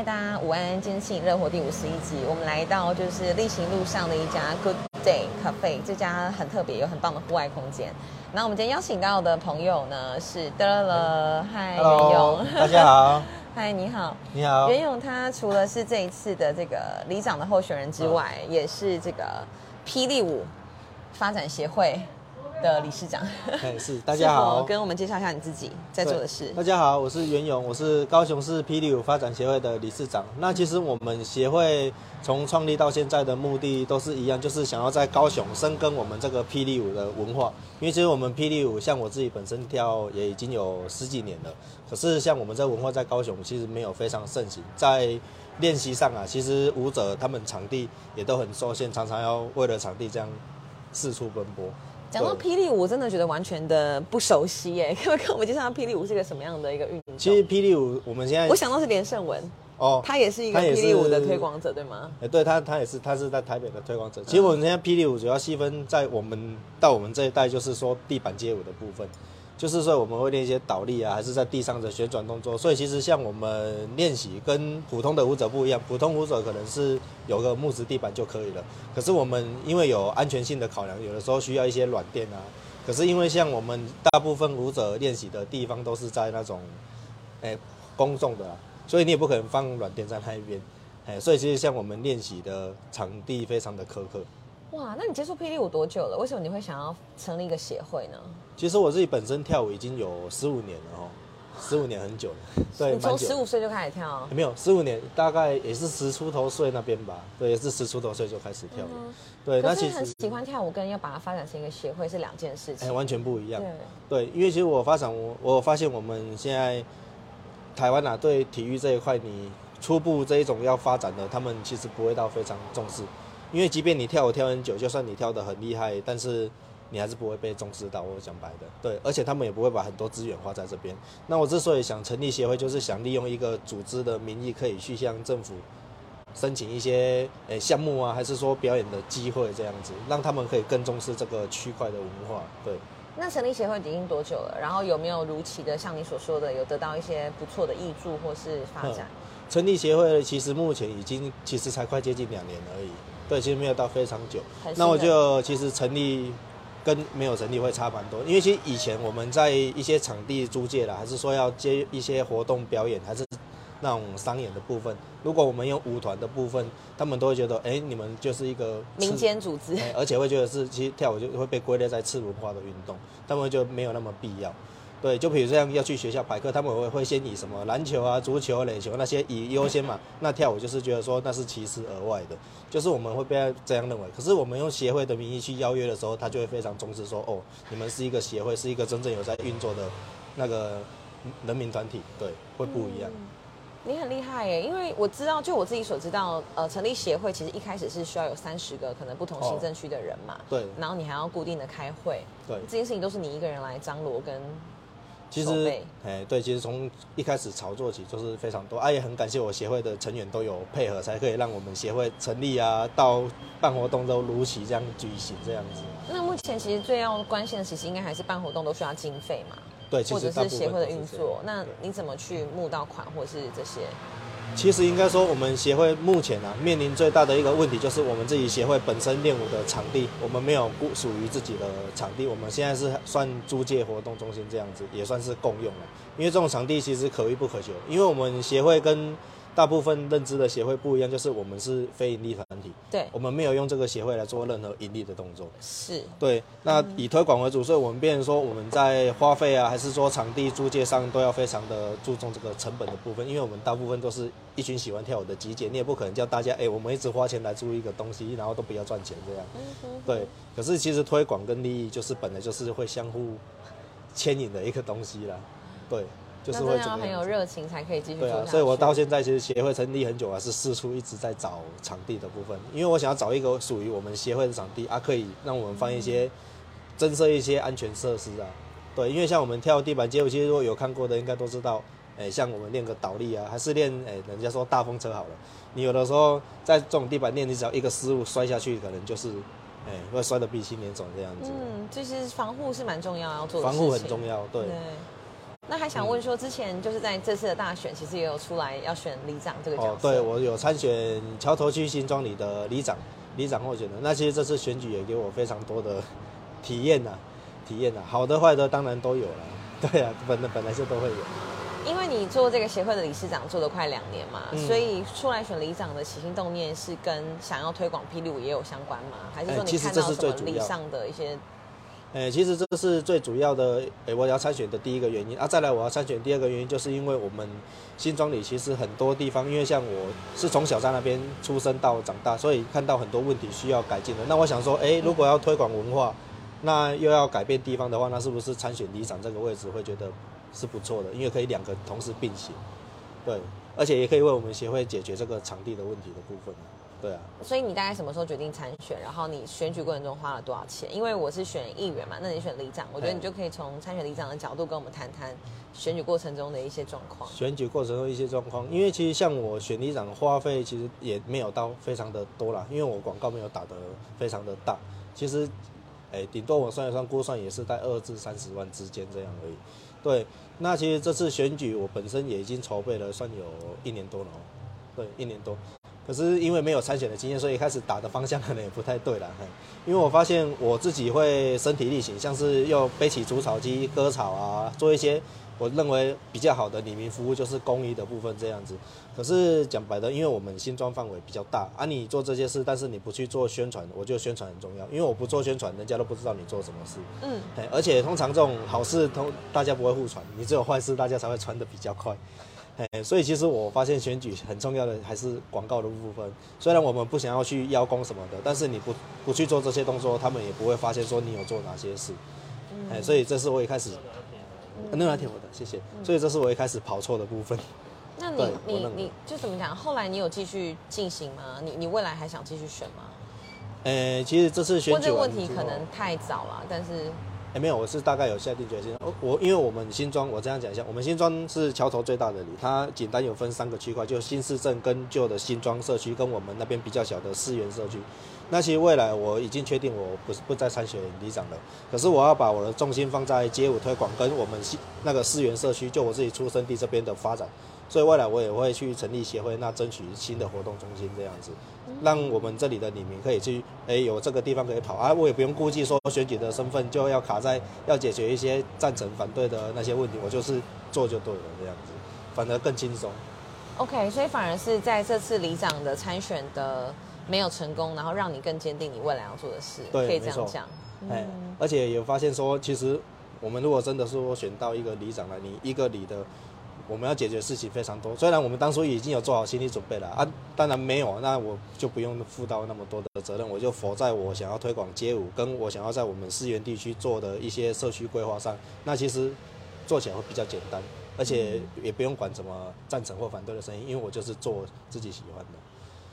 嗨，大家午安！今天是热火第五十一集，我们来到就是例行路上的一家 Good Day Cafe，这家很特别，有很棒的户外空间。那我们今天邀请到的朋友呢是德了，嗨，袁勇，大家好，嗨，你好。你好。袁勇他除了是这一次的这个里长的候选人之外，也是这个霹雳舞发展协会的理事长。哎，是 大家好，跟我们介绍一下你自己在做的事。大家好，我是袁勇，我是高雄市霹雳舞发展协会的理事长。那其实我们协会从创立到现在的目的都是一样，就是想要在高雄深耕我们这个霹雳舞的文化。因为其实我们霹雳舞，像我自己本身跳也已经有十几年了，可是像我们这文化在高雄其实没有非常盛行，在练习上啊，其实舞者他们场地也都很受限，常常要为了场地这样四处奔波。讲到霹雳舞，我真的觉得完全的不熟悉耶，可不可以跟我们介绍霹雳舞是一个什么样的一个运动？其实霹雳舞我们现在我想到是连胜文，哦，他也是一个霹雳舞的推广者，对吗？哎，对他，他也是，他是在台北的推广者。其实我们现在霹雳舞主要细分在我们到我们这一代，就是说地板街舞的部分，就是说我们会练一些倒立啊，还是在地上的旋转动作。所以其实像我们练习跟普通的舞者不一样，普通舞者可能是有个木质地板就可以了，可是我们因为有安全性的考量，有的时候需要一些软垫啊。可是因为像我们大部分舞者练习的地方都是在那种，哎，公众的、所以你也不可能放软垫在那一边。哎，所以其实像我们练习的场地非常的苛刻。哇，那你接触霹雳舞多久了？为什么你会想要成立一个协会呢？其实我自己本身跳舞已经有十五年了哦，十五年很久了，对，你从。十五岁就开始跳，没有十五年，大概也是十出头岁那边吧，对，也是十出头岁就开始跳了。对，那其实很喜欢跳舞跟要把它发展成一个协会是两件事哎、情。完全不一样。对，对，因为其实我发展我我发现我们现在台湾啊，对体育这一块，你初步这一种要发展的，他们其实不会到非常重视，因为即便你跳舞跳很久，就算你跳得很厉害，但是你还是不会被重视到。我讲白的，对，而且他们也不会把很多资源花在这边。那我之所以想成立协会，就是想利用一个组织的名义，可以去向政府申请一些诶项目啊，还是说表演的机会这样子，让他们可以更重视这个区块的文化。对。那成立协会已经多久了？然后有没有如期的像你所说的，有得到一些不错的益助或是发展？成立协会其实目前已经其实才快接近两年而已，对，其实没有到非常久。那我就其实成立跟没有成立会差蛮多，因为其实以前我们在一些场地租借啦，还是说要接一些活动表演，还是那种商演的部分，如果我们用舞团的部分，他们都会觉得，哎、你们就是一个民间组织，哎而且会觉得是其实跳舞就会被归类在次文化的运动，他们就没有那么必要。对，就比如这样要去学校排课，他们会会先以什么篮球啊、足球、垒球那些以优先嘛。那跳舞就是觉得说那是其次额外的，就是我们会被这样认为。可是我们用协会的名义去邀约的时候，他就会非常重视说，哦，你们是一个协会，是一个真正有在运作的那个人民团体，对，会不一样。你很厉害耶！因为我知道，就我自己所知道，呃，成立协会其实一开始是需要有三十个可能不同行政区的人嘛，对然后你还要固定的开会，对，这件事情都是你一个人来张罗跟其实哎，对，其实从一开始炒作起就是非常多，啊，也很感谢我协会的成员都有配合，才可以让我们协会成立啊，到办活动都如期这样举行这样子。那目前其实最要关心的，其实应该还是办活动都需要经费嘛，对，其或者是协会的运作。那你怎么去募到款，或是这些？其实应该说，我们协会目前啊面临最大的一个问题，就是我们自己协会本身练舞的场地，我们没有不属于自己的场地，我们现在是算租借活动中心这样子，也算是共用了。因为这种场地其实可遇不可求，因为我们协会跟大部分认知的协会不一样，就是我们是非盈利团体，对，我们没有用这个协会来做任何盈利的动作。是对，那以推广为主，所以我们变成说我们在花费啊，还是说场地租借上都要非常的注重这个成本的部分，因为我们大部分都是一群喜欢跳舞的集结，你也不可能叫大家哎、我们一直花钱来租一个东西，然后都不要赚钱这样。对，可是其实推广跟利益就是本来就是会相互牵引的一个东西啦。对，就是要。很有热情才可以继续做对啊。，所以我到现在其实协会成立很久啊，是四处一直在找场地的部分，因为我想要找一个属于我们协会的场地啊，可以让我们放一些增设一些安全设施啊。对，因为像我们跳地板街舞，其实如果有看过的应该都知道，哎、像我们练个倒立啊，还是练哎、人家说大风车好了，你有的时候在这种地板练，你只要一个失误摔下去，可能就是哎、会摔得鼻青脸肿这样子。嗯，就是防护是蛮重要要做的防护很重要，对。对。那还想问说，之前就是在这次的大选，其实也有出来要选里长这个角色。哦，对我有参选桥头区新庄里的里长，里长候选人。那其实这次选举也给我非常多的体验呐，体验呐，好的坏的当然都有了。对啊，本本来就都会有。因为你做这个协会的理事长做了快两年嘛，嗯所以出来选里长的起心动念是跟想要推广霹雳舞也有相关吗？还是说你看到什么是最主要里上的一些？诶、其实这是最主要的，诶、我要参选的第一个原因啊。再来，我要参选第二个原因，就是因为我们新庄里其实很多地方，因为像我是从小在那边出生到长大，所以看到很多问题需要改进的。那我想说，诶、如果要推广文化，那又要改变地方的话，那是不是参选里长这个位置会觉得是不错的？因为可以两个同时并行，对，而且也可以为我们协会解决这个场地的问题的部分。对啊，所以你大概什么时候决定参选？然后你选举过程中花了多少钱？因为我是选议员嘛，那你选里长，我觉得哎你就可以从参选里长的角度跟我们谈谈选举过程中的一些状况。选举过程中一些状况，因为其实像我选里长花费其实也没有到非常的多啦，因为我广告没有打得非常的大，其实，哎，顶多我算一算估算也是在二至三十万之间这样而已。对，那其实这次选举我本身也已经筹备了，算有一年多了哦，对，一年多。可是因为没有参选的经验，所以一开始打的方向可能也不太对了。嘿因为我发现我自己会身体力行，像是又背起除草机割草啊，做一些我认为比较好的里民服务，就是公益的部分这样子。可是讲白的，因为我们新庄范围比较大啊，你做这些事，但是你不去做宣传，我觉得宣传很重要。因为我不做宣传，人家都不知道你做什么事。嗯，嘿而且通常这种好事通大家不会互传，你只有坏事大家才会传的比较快。嘿所以其实我发现选举很重要的还是广告的部分。虽然我们不想要去邀功什么的，但是你不不去做这些动作，他们也不会发现说你有做哪些事。哎、所以这是我一开始，呃那来听我的，谢谢。所以这是我一开始跑错的部分。那你你你就怎么讲？后来你有继续进行吗？你你未来还想继续选吗？呃，其实这次选问这个问题可能太早了，但是哎、没有，我是大概有下定决心。我我因为我们新庄，我这样讲一下，我们新庄是桥头最大的里，它简单有分三个区块，就新市镇跟旧的新庄社区，跟我们那边比较小的四元社区。那其实未来我已经确定我不不再参选里长了，可是我要把我的重心放在街舞推广跟我们那个四元社区，就我自己出生地这边的发展。所以未来我也会去成立协会，那争取新的活动中心这样子，让我们这里的里民可以去，哎、有这个地方可以跑啊，我也不用顾忌说选举的身份就要卡在要解决一些赞成反对的那些问题，我就是做就对了这样子，反而更轻松。OK，所以反而是在这次里长的参选的没有成功，然后让你更坚定你未来要做的事，对可以这样讲。哎、而且有发现说，其实我们如果真的是说选到一个里长来，你一个里的我们要解决的事情非常多。虽然我们当初已经有做好心理准备了啊，当然没有，那我就不用负到那么多的责任，我就否在我想要推广街舞，跟我想要在我们思源地区做的一些社区规划上，那其实做起来会比较简单，而且也不用管什么赞成或反对的声音，因为我就是做自己喜欢的。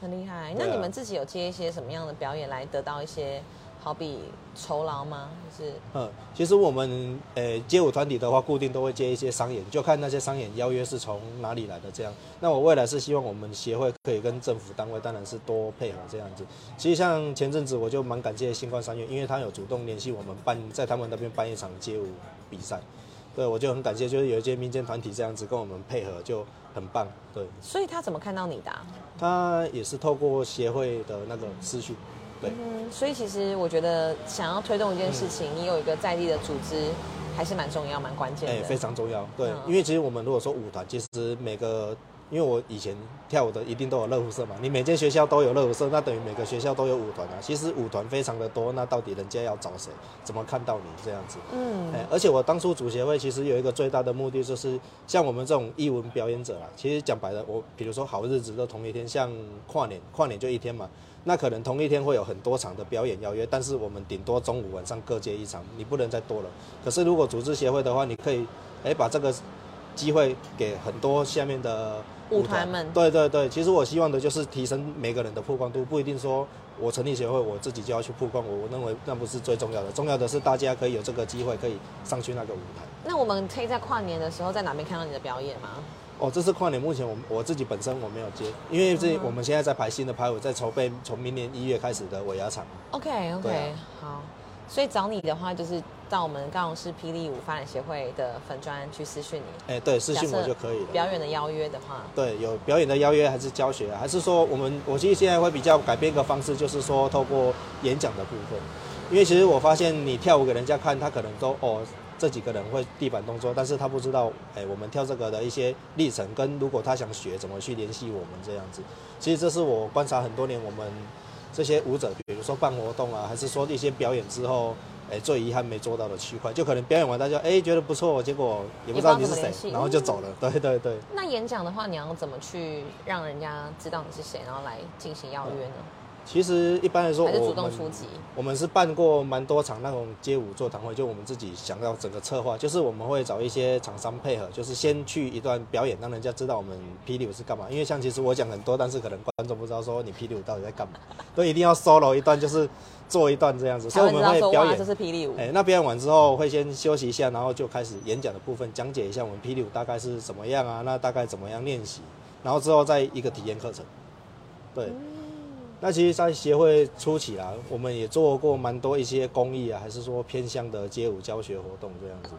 很厉害。那你们自己有接一些什么样的表演来得到一些好比酬劳吗？就是嗯，其实我们呃街舞团体的话，固定都会接一些商演，就看那些商演邀约是从哪里来的这样。那我未来是希望我们协会可以跟政府单位，当然是多配合这样子。其实像前阵子我就蛮感谢星光三院，因为他有主动联系我们办在他们那边办一场街舞比赛，对我就很感谢，就是有一些民间团体这样子跟我们配合，就很棒。对，所以他怎么看到你的啊、他也是透过协会的那个资讯，对。嗯，所以其实我觉得想要推动一件事情，你有一个在地的组织还是蛮重要、蛮关键的哎、的。非常重要。对，嗯因为其实我们如果说舞团，其实每个，因为我以前跳舞的一定都有乐舞社嘛，你每间学校都有乐舞社，那等于每个学校都有舞团啊。其实舞团非常的多，那到底人家要找谁？怎么看到你这样子？嗯哎、而且我当初组协会其实有一个最大的目的，就是像我们这种艺文表演者啊，其实讲白了，我比如说好日子都同一天，像跨年，跨年就一天嘛，那可能同一天会有很多场的表演邀约，但是我们顶多中午晚上各接一场，你不能再多了。可是如果组织协会的话，你可以哎、把这个机会给很多下面的舞团们对对对，其实我希望的就是提升每个人的曝光度，不一定说我成立协会我自己就要去曝光，我我认为那不是最重要的，重要的是大家可以有这个机会可以上去那个舞台。那我们可以在跨年的时候在哪边看到你的表演吗？哦，这次跨年目前我我自己本身我没有接，因为这嗯我们现在在排新的排舞，在筹备从明年一月开始的尾牙场。OK OK，、啊好。所以找你的话，就是到我们高雄市霹雳舞发展协会的粉专去私讯你。哎、对，私讯我就可以了。表演的邀约的话，对，有表演的邀约还是教学，还是说我们我其实现在会比较改变一个方式，就是说透过演讲的部分，因为其实我发现你跳舞给人家看，他可能都哦这几个人会地板动作，但是他不知道哎我们跳这个的一些历程，跟如果他想学怎么去联系我们这样子，其实这是我观察很多年我们这些舞者，比如说办活动啊，还是说一些表演之后。哎，最遗憾没做到的区块，就可能表演完大家哎觉得不错，结果也不知道你是谁然后就走了。对对对。那演讲的话，你要怎么去让人家知道你是谁，然后来进行邀约呢？其实一般来说，还是主我们动出击？我们是办过蛮多场那种街舞座谈会，就我们自己想要整个策划，就是我们会找一些厂商配合，就是先去一段表演，让人家知道我们霹雳舞是干嘛。因为像其实我讲很多，但是可能观众不知道说你霹雳舞到底在干嘛，所以一定要 solo 一段，就是做一段这样子。才所以我们会表演这，是霹雳舞。哎、那表演完之后会先休息一下，然后就开始演讲的部分，讲解一下我们霹雳舞大概是怎么样啊，那大概怎么样练习，然后之后再一个体验课程。对，那其实，在协会初期啦，我们也做过蛮多一些公益啊，还是说偏向的街舞教学活动这样子。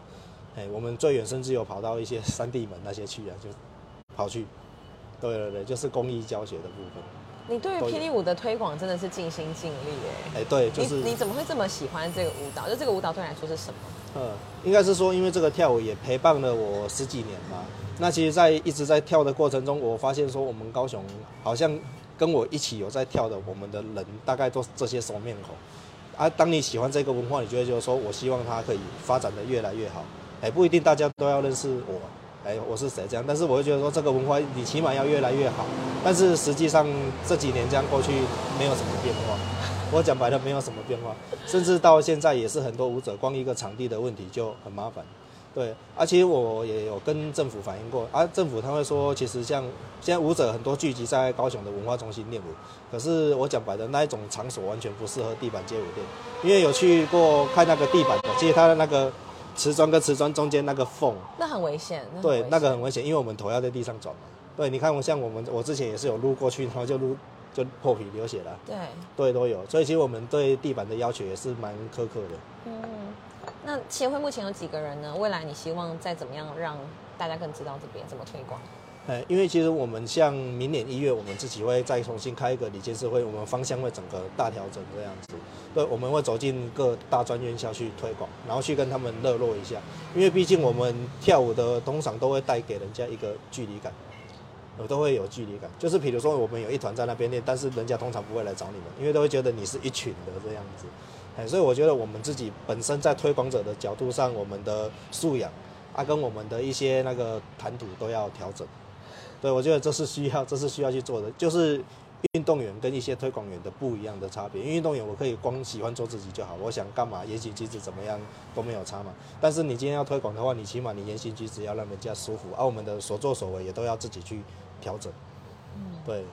哎、我们最远甚至有跑到一些山地门那些去啊，就跑去。对对对，就是公益教学的部分。你对于霹雳舞的推广真的是尽心尽力哎。哎、对，就是你你怎么会这么喜欢这个舞蹈？就这个舞蹈对你来说是什么？嗯，应该是说，因为这个跳舞也陪伴了我十几年吧。那其实，在一直在跳的过程中，我发现说，我们高雄好像跟我一起有在跳的，我们的人大概都是这些熟面孔。啊，当你喜欢这个文化，你觉得就是说我希望它可以发展的越来越好。哎，不一定大家都要认识我，哎，我是谁这样，但是我会觉得说这个文化你起码要越来越好。但是实际上这几年这样过去，没有什么变化。我讲白了，没有什么变化，甚至到现在也是很多舞者光一个场地的问题就很麻烦。对，而且我也有跟政府反映过，啊，政府他会说，其实像现在舞者很多聚集在高雄的文化中心练舞，可是我讲白的那一种场所完全不适合地板街舞店，因为有去过看那个地板的，其实它的那个瓷砖跟瓷砖中间那个缝，那很危险。很对，那个很危险，因为我们头要在地上转嘛。对，你看我像我们，我之前也是有撸过去，然后就撸就破皮流血了，对，对，都有。所以其实我们对地板的要求也是蛮苛刻的。嗯。那协会目前有几个人呢？未来你希望再怎么样让大家更知道这边怎么推广？哎，因为其实我们像明年一月，我们自己会再重新开一个理监事会，我们方向会整个大调整这样子。对，我们会走进各大专院校去推广，然后去跟他们热络一下。因为毕竟我们跳舞的通常都会带给人家一个距离感，我都会有距离感。就是比如说我们有一团在那边练，但是人家通常不会来找你们，因为都会觉得你是一群的这样子。哎，所以我觉得我们自己本身在推广者的角度上，我们的素养啊，跟我们的一些那个谈吐都要调整。对，我觉得这是需要，这是需要去做的，就是运动员跟一些推广员的不一样的差别。因为运动员我可以光喜欢做自己就好，我想干嘛言行举止怎么样都没有差嘛。但是你今天要推广的话，你起码你言行举止要让人家舒服，而、我们的所作所为也都要自己去调整。嗯对，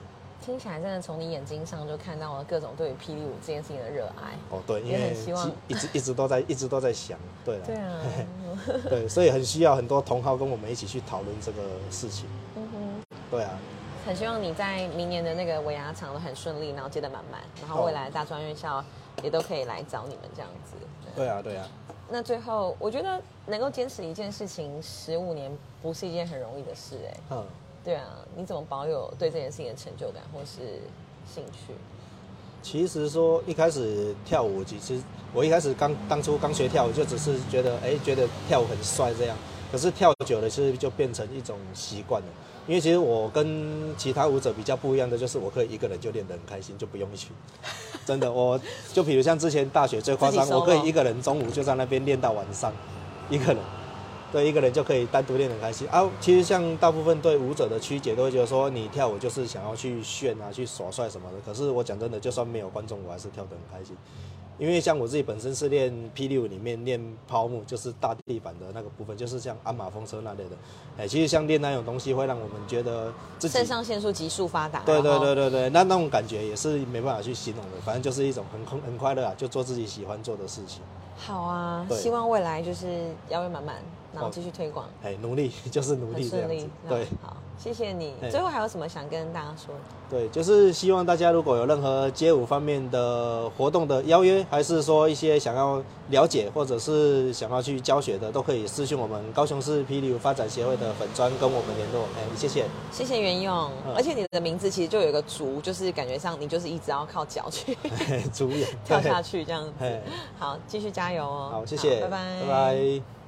听起来真的从你眼睛上就看到了各种对于霹雳舞这件事情的热爱。哦对，因也为很希望一直一直都在一直都在想，对了，对啊，对，所以很需要很多同好跟我们一起去讨论这个事情。嗯哼。对啊，很希望你在明年的那个尾牙场都很顺利，然后接得满满，然后未来大专院校也都可以来找你们这样子。对啊，对啊。那最后，我觉得能够坚持一件事情十五年，不是一件很容易的事哎。嗯，对啊，你怎么保有对这件事情的成就感或是兴趣？其实说一开始跳舞，其实我一开始刚当初刚学跳舞，就只是觉得哎，觉得跳舞很帅这样。可是跳久了，其实就变成一种习惯了。因为其实我跟其他舞者比较不一样的，就是我可以一个人就练得很开心，就不用一群。真的，我就比如像之前大学最夸张我可以一个人中午就在那边练到晚上，一个人。对，一个人就可以单独练得很开心啊。其实像大部分对舞者的曲解都会觉得说，你跳舞就是想要去炫啊、去耍帅什么的。可是我讲真的，就算没有观众，我还是跳得很开心。因为像我自己本身是练霹雳舞里面练抛木，就是大地板的那个部分，就是像鞍马风车那类的。哎，其实像练那种东西，会让我们觉得自己肾上腺素急速发达。对对对对对，那那种感觉也是没办法去形容的，反正就是一种很很很快乐啊，就做自己喜欢做的事情。好啊，希望未来就是邀约满满，然后继续推广，哎，努力 就是努很顺利力这样子。。对，好，谢谢你。哎最后还有什么想跟大家说的？对，就是希望大家如果有任何街舞方面的活动的邀约，还是说一些想要了解或者是想要去教学的，都可以私讯我们高雄市霹雳舞发展协会的粉砖跟我们联络。哎，谢谢。谢谢袁勇，嗯而且你的名字其实就有一个足，就是感觉上你就是一直要靠脚去主演 跳下去这样子嘿。好，继续加油哦。好，谢谢，拜拜，拜拜。